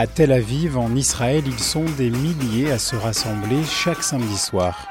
À Tel Aviv, en Israël, ils sont des milliers à se rassembler chaque samedi soir.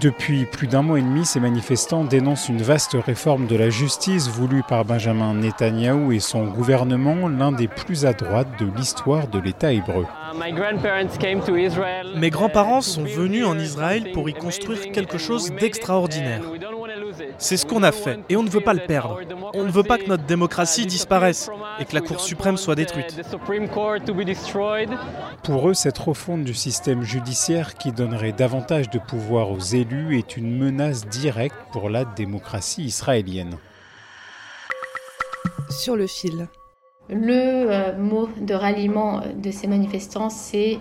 Depuis plus d'un mois et demi, ces manifestants dénoncent une vaste réforme de la justice voulue par Benjamin Netanyahou et son gouvernement, l'un des plus à droite de l'histoire de l'État hébreu. Mes grands-parents sont venus en Israël pour y construire quelque chose d'extraordinaire. C'est ce qu'on a fait et on ne veut pas le perdre. On ne veut pas que notre démocratie disparaisse et que la Cour suprême soit détruite. Pour eux, cette refonte du système judiciaire qui donnerait davantage de pouvoir aux élus est une menace directe pour la démocratie israélienne. Sur le fil. Le euh, mot de ralliement de ces manifestants, c'est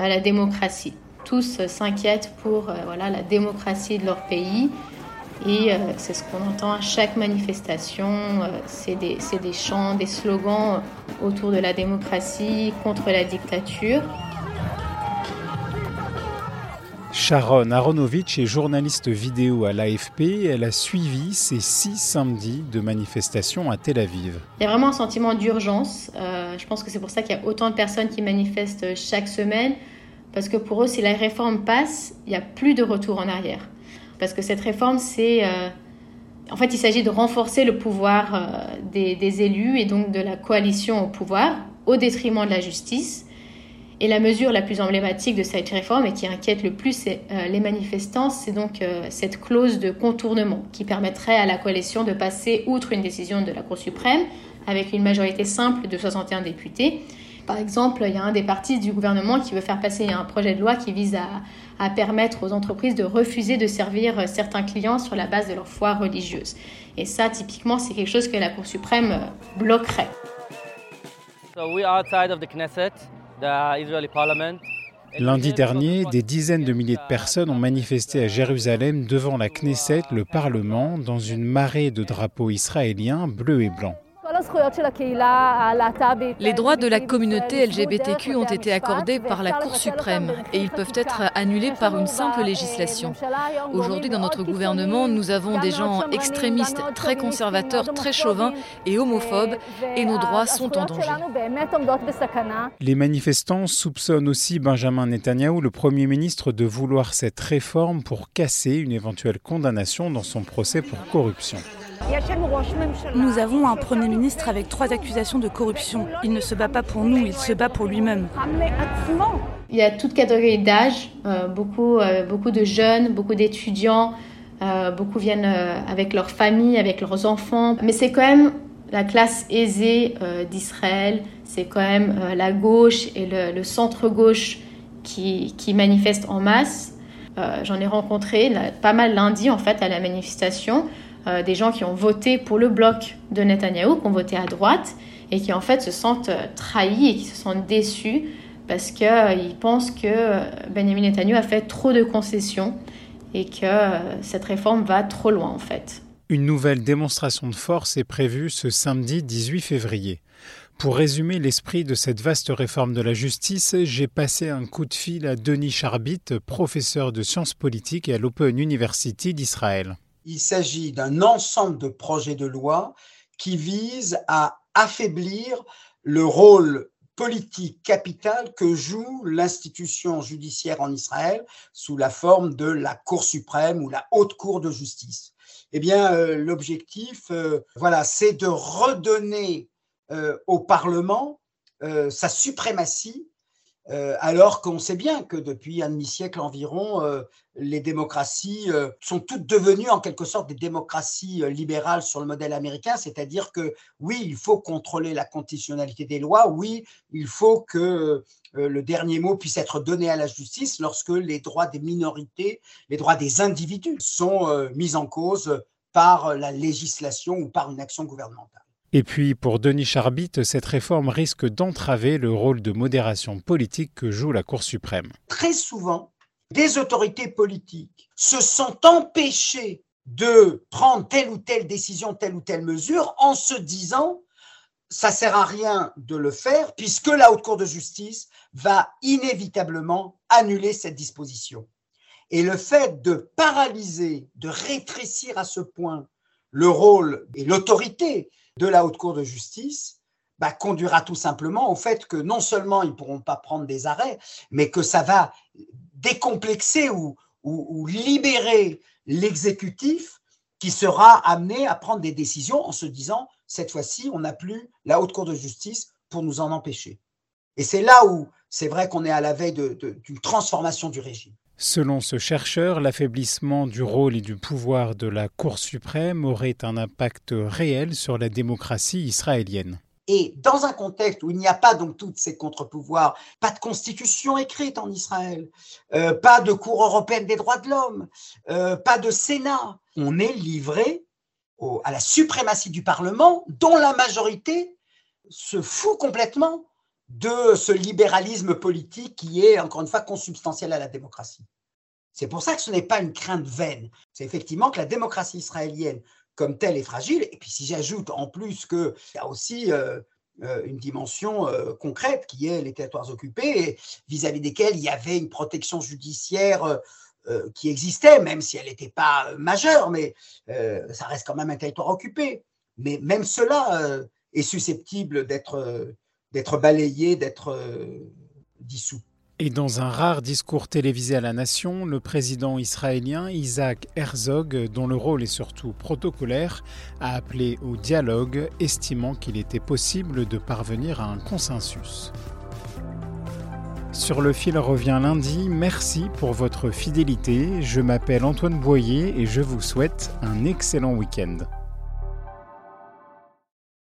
euh, la démocratie. Tous euh, s'inquiètent pour voilà, la démocratie de leur pays. Et c'est ce qu'on entend à chaque manifestation. c'est des, des chants, des slogans autour de la démocratie, contre la dictature. Sharon Aronovitch est journaliste vidéo à l'AFP. Elle a suivi ces six samedis de manifestations à Tel Aviv. Il y a vraiment un sentiment d'urgence. Euh, je pense que c'est pour ça qu'il y a autant de personnes qui manifestent chaque semaine. Parce que pour eux, si la réforme passe, il n'y a plus de retour en arrière. Parce que cette réforme, c'est... Euh, en fait, il s'agit de renforcer le pouvoir euh, des, élus et donc de la coalition au pouvoir au détriment de la justice. Et la mesure la plus emblématique de cette réforme et qui inquiète le plus euh, les manifestants, c'est donc cette clause de contournement qui permettrait à la coalition de passer outre une décision de la Cour suprême avec une majorité simple de 61 députés. Par exemple, il y a un des partis du gouvernement qui veut faire passer un projet de loi qui vise à, à permettre aux entreprises de refuser de servir euh, certains clients sur la base de leur foi religieuse. Et ça, typiquement, c'est quelque chose que la Cour suprême bloquerait. So we are outside of the Knesset. Lundi dernier, des dizaines de milliers de personnes ont manifesté à Jérusalem devant la Knesset, le Parlement, dans une marée de drapeaux israéliens bleus et blancs. Les droits de la communauté LGBTQ ont été accordés par la Cour suprême et ils peuvent être annulés par une simple législation. Aujourd'hui, dans notre gouvernement, nous avons des gens extrémistes, très conservateurs, très chauvins et homophobes et nos droits sont en danger. Les manifestants soupçonnent aussi Benjamin Netanyahou, le Premier ministre, de vouloir cette réforme pour casser une éventuelle condamnation dans son procès pour corruption. Nous avons un Premier ministre avec trois accusations de corruption. Il ne se bat pas pour nous, il se bat pour lui-même. Il y a toute catégorie d'âge, euh, beaucoup, euh, beaucoup de jeunes, beaucoup d'étudiants, euh, beaucoup viennent avec leurs familles, avec leurs enfants. Mais c'est quand même la classe aisée d'Israël, c'est quand même la gauche et le, centre-gauche qui, manifestent en masse. J'en ai rencontré pas mal lundi en fait à la manifestation. Euh, des gens qui ont voté pour le bloc de Netanyahou, qui ont voté à droite, et qui en fait se sentent euh, trahis et qui se sentent déçus parce qu'ils euh, pensent que Benjamin Netanyahou a fait trop de concessions et que cette réforme va trop loin en fait. Une nouvelle démonstration de force est prévue ce samedi 18 février. Pour résumer l'esprit de cette vaste réforme de la justice, j'ai passé un coup de fil à Denis Charbit, professeur de sciences politiques à l'Open University d'Israël il s'agit d'un ensemble de projets de loi qui visent à affaiblir le rôle politique capital que joue l'institution judiciaire en Israël sous la forme de la Cour suprême ou la Haute Cour de justice. Eh bien, euh, l'objectif, euh, voilà, c'est de redonner euh, au Parlement sa suprématie euh, alors qu'on sait bien que depuis un demi-siècle environ, euh, les démocraties euh, sont toutes devenues en quelque sorte des démocraties libérales sur le modèle américain, c'est-à-dire que oui, il faut contrôler la conditionnalité des lois, oui, il faut que le dernier mot puisse être donné à la justice lorsque les droits des minorités, les droits des individus sont mis en cause par la législation ou par une action gouvernementale. Et puis, pour Denis Charbit, cette réforme risque d'entraver le rôle de modération politique que joue la Cour suprême. Très souvent, des autorités politiques se sont empêchées de prendre telle ou telle décision, telle ou telle mesure, en se disant ça sert à rien de le faire puisque la Haute Cour de justice va inévitablement annuler cette disposition. Et le fait de paralyser, de rétrécir à ce point le rôle et l'autorité de la Haute Cour de justice bah, conduira tout simplement au fait que non seulement ils ne pourront pas prendre des arrêts, mais que ça va décomplexer ou, ou, libérer l'exécutif qui sera amené à prendre des décisions en se disant, cette fois-ci, on n'a plus la Haute Cour de justice pour nous en empêcher. Et c'est là où c'est vrai qu'on est à la veille d'une transformation du régime. Selon ce chercheur, l'affaiblissement du rôle et du pouvoir de la Cour suprême aurait un impact réel sur la démocratie israélienne. Et dans un contexte où il n'y a pas donc tous ces contre-pouvoirs, pas de constitution écrite en Israël, euh, pas de Cour européenne des droits de l'homme, euh, pas de Sénat, on est livré à la suprématie du Parlement, dont la majorité se fout complètement de ce libéralisme politique qui est, encore une fois, consubstantiel à la démocratie. C'est pour ça que ce n'est pas une crainte vaine. C'est effectivement que la démocratie israélienne comme telle est fragile. Et puis si j'ajoute en plus qu'il y a aussi euh, euh, une dimension euh, concrète qui est les territoires occupés, vis-à-vis desquels il y avait une protection judiciaire qui existait, même si elle n'était pas majeure, mais ça reste quand même un territoire occupé. Mais même cela est susceptible d'être d'être balayé, d'être euh, dissous. Et dans un rare discours télévisé à la nation, le président israélien Isaac Herzog, dont le rôle est surtout protocolaire, a appelé au dialogue, estimant qu'il était possible de parvenir à un consensus. Sur le fil revient lundi, merci pour votre fidélité. Je m'appelle Antoine Boyer et je vous souhaite un excellent week-end.